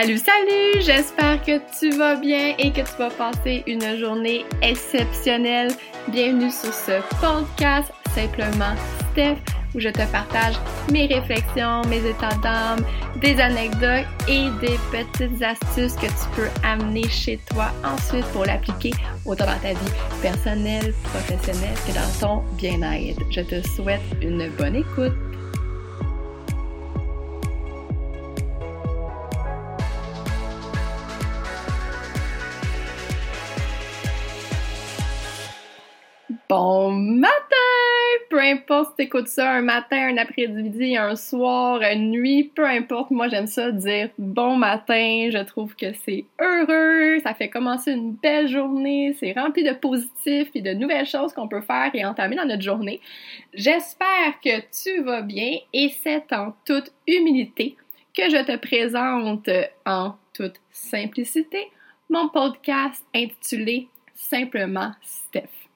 Salut, salut! J'espère que tu vas bien et que tu vas passer une journée exceptionnelle. Bienvenue sur ce podcast Simplement Steph où je te partage mes réflexions, mes états d'âme, des anecdotes et des petites astuces que tu peux amener chez toi ensuite pour l'appliquer autant dans ta vie personnelle, professionnelle que dans ton bien-être. Je te souhaite une bonne écoute. Bon matin! Peu importe si t'écoutes ça un matin, un après-midi, un soir, une nuit, peu importe, moi j'aime ça dire bon matin, je trouve que c'est heureux, ça fait commencer une belle journée, c'est rempli de positifs et de nouvelles choses qu'on peut faire et entamer dans notre journée. J'espère que tu vas bien et c'est en toute humilité que je te présente en toute simplicité mon podcast intitulé Simplement Steph.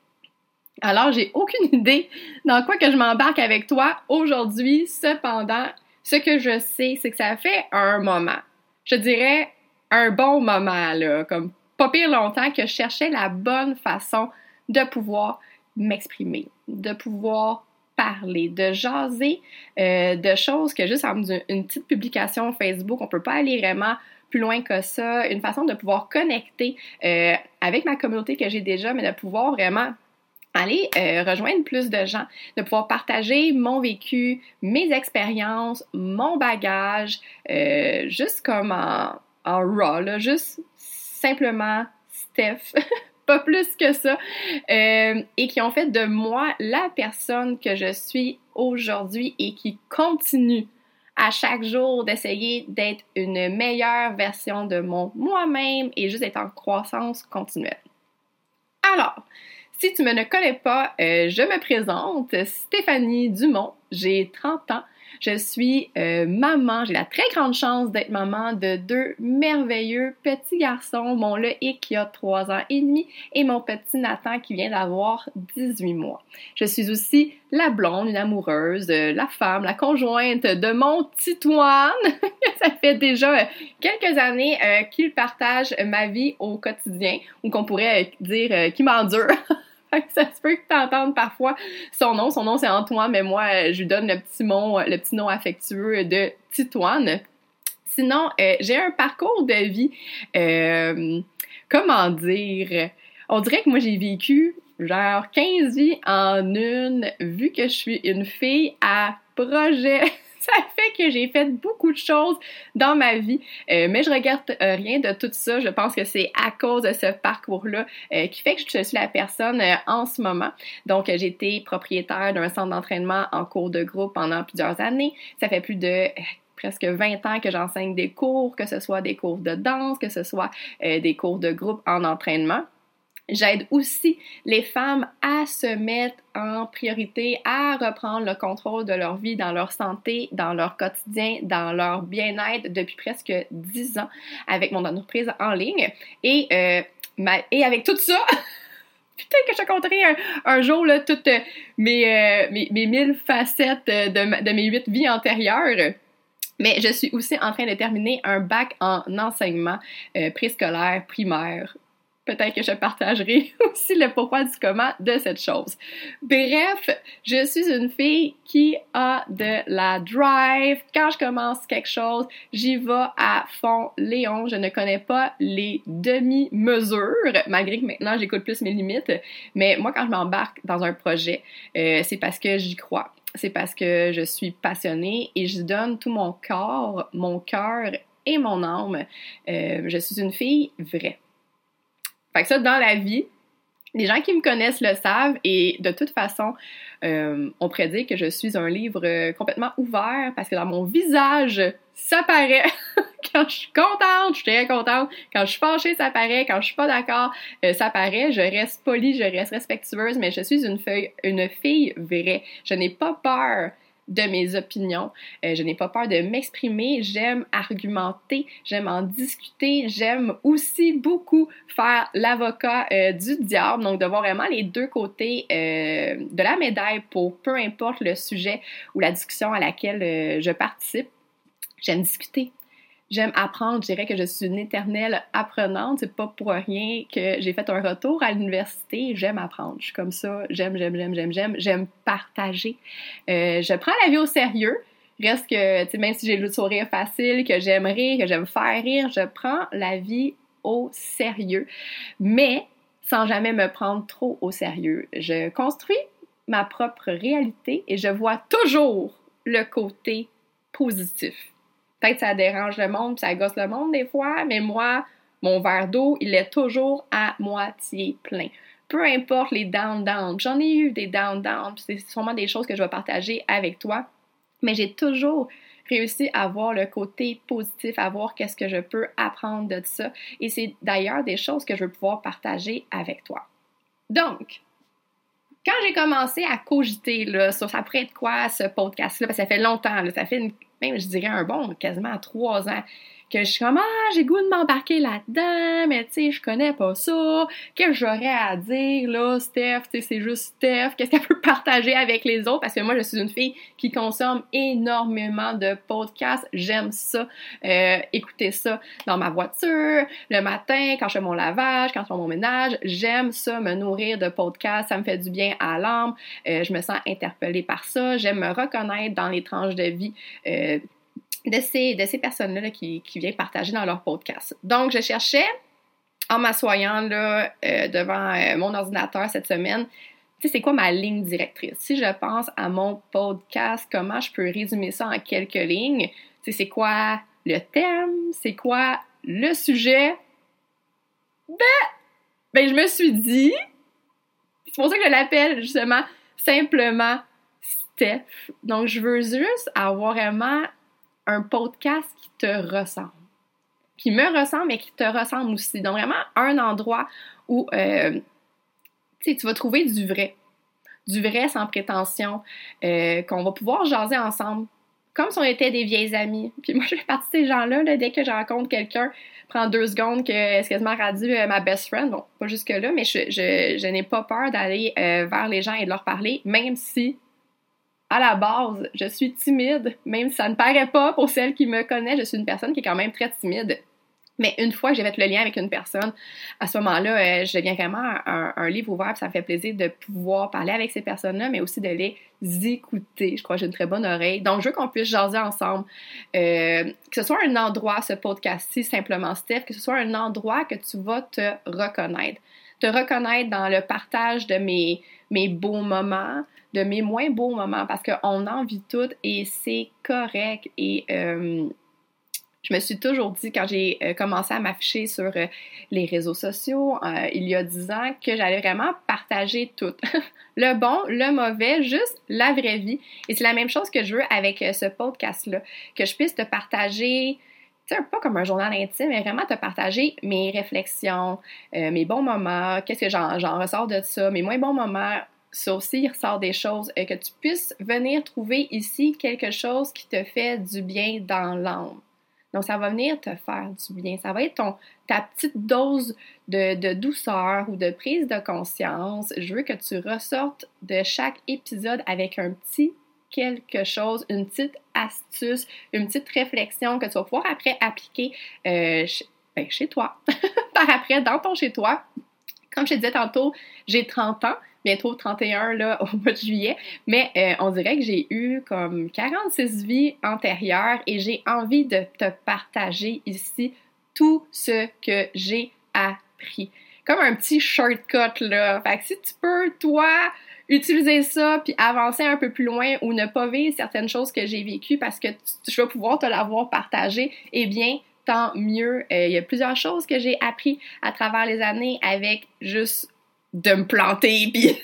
Alors, j'ai aucune idée dans quoi que je m'embarque avec toi aujourd'hui. Cependant, ce que je sais, c'est que ça fait un moment. Je dirais un bon moment, là, comme pas pire longtemps que je cherchais la bonne façon de pouvoir m'exprimer, de pouvoir parler, de jaser euh, de choses que juste en une petite publication Facebook, on peut pas aller vraiment plus loin que ça, une façon de pouvoir connecter euh, avec ma communauté que j'ai déjà, mais de pouvoir vraiment aller euh, rejoindre plus de gens, de pouvoir partager mon vécu, mes expériences, mon bagage, euh, juste comme en, en raw, juste simplement Steph, pas plus que ça, euh, et qui ont fait de moi la personne que je suis aujourd'hui et qui continue à chaque jour d'essayer d'être une meilleure version de mon moi-même et juste être en croissance continuelle. Alors, si tu me ne connais pas, euh, je me présente, Stéphanie Dumont, j'ai 30 ans. Je suis euh, maman, j'ai la très grande chance d'être maman de deux merveilleux petits garçons, mon Loïc qui a 3 ans et demi et mon petit Nathan qui vient d'avoir 18 mois. Je suis aussi la blonde, une amoureuse, euh, la femme, la conjointe de mon Titoine. Ça fait déjà quelques années qu'il partage ma vie au quotidien ou qu'on pourrait dire qu'il m'endure. ça se peut que tu entendes parfois son nom. Son nom, c'est Antoine, mais moi, je lui donne le petit, nom, le petit nom affectueux de Titoine. Sinon, euh, j'ai un parcours de vie, euh, comment dire, on dirait que moi, j'ai vécu genre 15 vies en une, vu que je suis une fille à projet. ça fait que j'ai fait beaucoup de choses dans ma vie, euh, mais je regarde euh, rien de tout ça. Je pense que c'est à cause de ce parcours-là euh, qui fait que je suis la personne en ce moment. Donc, j'ai été propriétaire d'un centre d'entraînement en cours de groupe pendant plusieurs années. Ça fait plus de presque 20 ans que j'enseigne des cours, que ce soit des cours de danse, que ce soit des cours de groupe en entraînement. J'aide aussi les femmes à se mettre en priorité, à reprendre le contrôle de leur vie, dans leur santé, dans leur quotidien, dans leur bien-être depuis presque 10 ans avec mon entreprise en ligne. Et, euh, avec tout ça, peut-être que je te compterai un, jour là, toutes mes, euh, mes, mes, mille facettes de, de mes huit vies antérieures. Mais je suis aussi en train de terminer un bac en enseignement euh, préscolaire primaire peut-être que je partagerai aussi le pourquoi du comment de cette chose. Bref, je suis une fille qui a de la drive. Quand je commence quelque chose, j'y vais à fond. Léon, je ne connais pas les demi-mesures, malgré que maintenant j'écoute plus mes limites. Mais moi, quand je m'embarque dans un projet, euh, c'est parce que j'y crois. C'est parce que je suis passionnée et je donne tout mon corps, mon cœur et mon âme. Euh, je suis une fille vraie. Fait que ça, dans la vie, les gens qui me connaissent le savent et de toute façon, euh, on prédit que je suis un livre euh, complètement ouvert parce que dans mon visage, ça paraît. quand je suis contente, je suis très contente. Quand je suis fâchée, ça paraît. Quand je suis pas d'accord, euh, ça paraît. Je reste polie, je reste respectueuse, mais je suis une, feuille, une fille vraie. Je n'ai pas peur de mes opinions. Euh, je n'ai pas peur de m'exprimer. J'aime argumenter, j'aime en discuter. J'aime aussi beaucoup faire l'avocat euh, du diable, donc de voir vraiment les deux côtés euh, de la médaille pour peu importe le sujet ou la discussion à laquelle je participe. J'aime discuter. J'aime apprendre, je dirais que je suis une éternelle apprenante. C'est pas pour rien que j'ai fait un retour à l'université. J'aime apprendre. Je suis comme ça. J'aime, j'aime, j'aime, j'aime, j'aime. J'aime partager. Euh, je prends la vie au sérieux. Reste que, même si j'ai le sourire facile, que j'aime rire, que j'aime faire rire, je prends la vie au sérieux. Mais sans jamais me prendre trop au sérieux. Je construis ma propre réalité et je vois toujours le côté positif. Peut-être ça dérange le monde, ça gosse le monde des fois, mais moi, mon verre d'eau, il est toujours à moitié plein. Peu importe les down down, j'en ai eu des down down, c'est sûrement des choses que je vais partager avec toi, mais j'ai toujours réussi à voir le côté positif, à voir qu'est-ce que je peux apprendre de ça. Et c'est d'ailleurs des choses que je veux pouvoir partager avec toi. Donc, quand j'ai commencé à cogiter là, sur ça pourrait être quoi ce podcast-là, parce que ça fait longtemps, ça fait même je dirais un bon quasiment trois ans que je suis comme ah j'ai goût de m'embarquer là-dedans mais tu sais je connais pas ça qu'est-ce que j'aurais à dire là Steph tu sais c'est juste Steph qu'est-ce qu'elle peut partager avec les autres parce que moi je suis une fille qui consomme énormément de podcasts. J'aime ça euh, écouter ça dans ma voiture le matin quand je fais mon lavage quand je fais mon ménage. J'aime ça me nourrir de podcasts. Ça me fait du bien à l'âme. Euh, je me sens interpellée par ça. J'aime me reconnaître dans les tranches de vie euh, de ces, personnes-là qui, viennent partager dans leur podcast. Donc, je cherchais, en m'assoyant euh, devant euh, mon ordinateur cette semaine, tu c'est quoi ma ligne directrice? Si je pense à mon podcast, comment je peux résumer ça en quelques lignes? Tu c'est quoi le thème? C'est quoi le sujet? Ben, ben, je me suis dit, c'est pour ça que je l'appelle justement simplement Donc, je veux juste avoir vraiment un podcast qui te ressemble. Qui me ressemble, mais qui te ressemble aussi. Donc, vraiment, un endroit où euh, tu vas trouver du vrai. Du vrai sans prétention, euh, qu'on va pouvoir jaser ensemble, comme si on était des vieilles amies. Puis moi, je fais partie de ces gens-là, dès que je rencontre quelqu'un, prend deux secondes que c'est quasiment rendu euh, ma best friend. Bon, pas jusque-là, mais je, n'ai pas peur d'aller vers les gens et de leur parler, même si à la base, je suis timide, même si ça ne paraît pas pour celles qui me connaissent, je suis une personne qui est quand même très timide. Mais une fois que j'ai fait le lien avec une personne, à ce moment-là, euh, je deviens vraiment un, livre ouvert. ça me fait plaisir de pouvoir parler avec ces personnes-là, mais aussi de les écouter. Je crois que j'ai une très bonne oreille. Donc, je veux qu'on puisse jaser ensemble. Euh, que ce soit un endroit, ce podcast-ci, simplement Steph, que ce soit un endroit que tu vas te reconnaître. Te reconnaître dans le partage de mes, mes beaux moments, de mes moins beaux moments parce qu'on en vit toutes et c'est correct. Et euh, je me suis toujours dit quand j'ai euh, commencé à m'afficher sur euh, les réseaux sociaux il y a dix ans que j'allais vraiment partager tout. le bon, le mauvais, juste la vraie vie. Et c'est la même chose que je veux avec ce podcast-là, que je puisse te partager pas comme un journal intime, mais vraiment te partager mes réflexions, mes bons moments, qu'est-ce que j'en ressors de ça, mes moins bons moments, ça aussi, ressort des choses et que tu puisses venir trouver ici quelque chose qui te fait du bien dans l'âme. Donc, ça va venir te faire du bien. Ça va être ton, ta petite dose de, de, douceur ou de prise de conscience. Je veux que tu ressortes de chaque épisode avec un petit quelque chose, une petite astuce, une petite réflexion que tu vas pouvoir après appliquer euh, ben, chez toi, par après, dans ton chez toi. Comme je te disais tantôt, j'ai 30 ans bientôt 31 là, au mois de juillet, mais euh, on dirait que j'ai eu comme 46 vies antérieures et j'ai envie de te partager ici tout ce que j'ai appris. Comme un petit shortcut là. Fait que si tu peux, toi, utiliser ça puis avancer un peu plus loin ou ne pas vivre certaines choses que j'ai vécues parce que tu, vas pouvoir te l'avoir partagé, eh bien, tant mieux. Euh, il y a plusieurs choses que j'ai appris à travers les années avec juste de me planter puis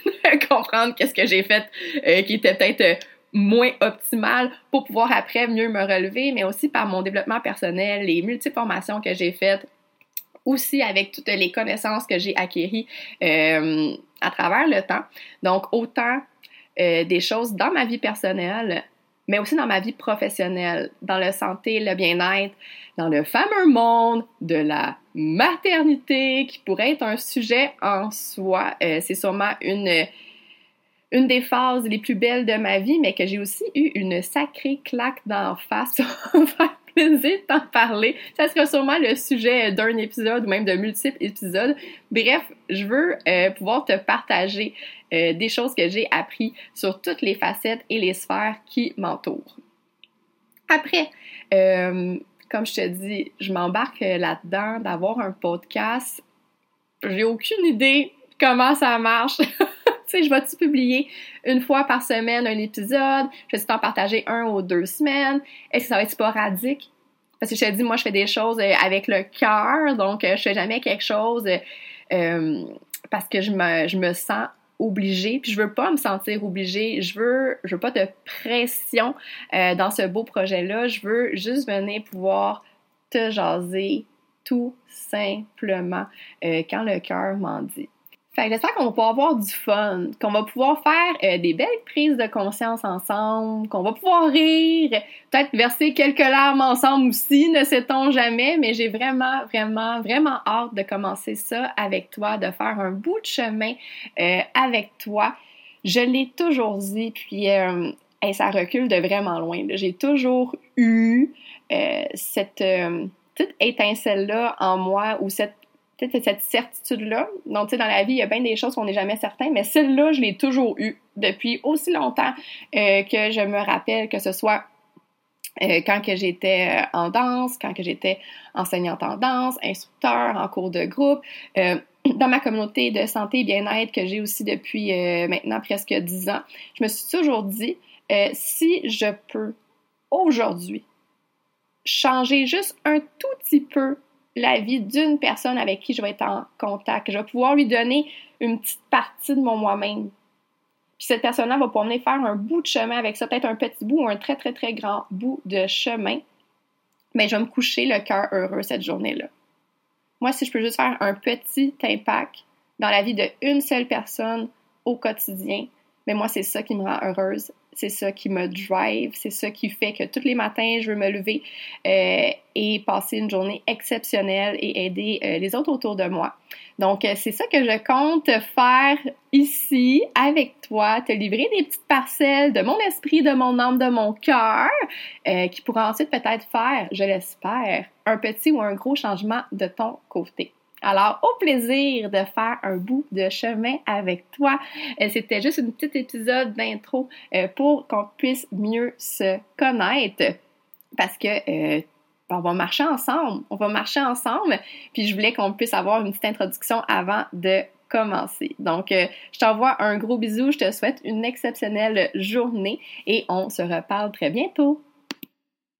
comprendre qu'est-ce que j'ai fait euh, qui était peut-être euh, moins optimal pour pouvoir après mieux me relever, mais aussi par mon développement personnel, les multiples formations que j'ai faites, aussi avec toutes les connaissances que j'ai acquéries à travers le temps. Donc, autant des choses dans ma vie personnelle, mais aussi dans ma vie professionnelle, dans le santé, le bien-être, dans le fameux monde de la maternité, qui pourrait être un sujet en soi. Euh, c'est sûrement une, une des phases les plus belles de ma vie, mais que j'ai aussi eu une sacrée claque d'en face. de t'en parler. Ça sera sûrement le sujet d'un épisode ou même de multiples épisodes. Bref, je veux euh, pouvoir te partager euh, des choses que j'ai appris sur toutes les facettes et les sphères qui m'entourent. Après, euh, comme je te dis, je m'embarque là-dedans d'avoir un podcast. J'ai aucune idée comment ça marche. tu sais, je vais-tu publier une fois par semaine un épisode? Je vais t'en partager un ou deux semaines? Est-ce que ça va être sporadique? Parce que je te dis, moi, je fais des choses euh, avec le cœur, donc euh, je fais jamais quelque chose euh, parce que je me, je me sens obligée, puis je veux pas me sentir obligée, je veux, je veux pas de pression dans ce beau projet-là, je veux juste venir pouvoir te jaser tout simplement quand le cœur m'en dit. Fait j'espère qu'on va pouvoir avoir du fun, qu'on va pouvoir faire euh, des belles prises de conscience ensemble, qu'on va pouvoir rire, peut-être verser quelques larmes ensemble aussi, ne sait-on jamais, mais j'ai vraiment, vraiment, vraiment hâte de commencer ça avec toi, de faire un bout de chemin euh, avec toi. Je l'ai toujours dit, puis euh, ça recule de vraiment loin. J'ai toujours eu cette petite étincelle-là en moi ou cette peut-être cette certitude-là. Donc, tu sais, dans la vie, il y a bien des choses qu'on n'est jamais certain, mais celle-là, je l'ai toujours eue depuis aussi longtemps euh, que je me rappelle que ce soit euh, quand que j'étais euh, en danse, quand que j'étais enseignante en danse, instructeur en cours de groupe, dans ma communauté de santé et bien-être que j'ai aussi depuis maintenant presque dix ans, je me suis toujours dit, si je peux aujourd'hui changer juste un tout petit peu la vie d'une personne avec qui je vais être en contact. Je vais pouvoir lui donner une petite partie de mon moi-même. Puis cette personne-là va pouvoir venir faire un bout de chemin avec ça, peut-être un petit bout ou un très, très, très grand bout de chemin. Mais je vais me coucher le cœur heureux cette journée-là. Moi, si je peux juste faire un petit impact dans la vie d'une seule personne au quotidien, mais moi, c'est ça qui me rend heureuse c'est ça qui me drive, c'est ça qui fait que tous les matins, je veux me lever euh, et passer une journée exceptionnelle et aider euh, les autres autour de moi. Donc, euh, c'est ça que je compte faire ici avec toi, te livrer des petites parcelles de mon esprit, de mon âme, de mon cœur, qui pourra ensuite peut-être faire, je l'espère, un petit ou un gros changement de ton côté. Alors, au plaisir de faire un bout de chemin avec toi. Euh, c'était juste un petit épisode d'intro euh, pour qu'on puisse mieux se connaître parce que euh, on va marcher ensemble. On va marcher ensemble. Puis je voulais qu'on puisse avoir une petite introduction avant de commencer. Donc, je t'envoie un gros bisou. Je te souhaite une exceptionnelle journée et on se reparle très bientôt.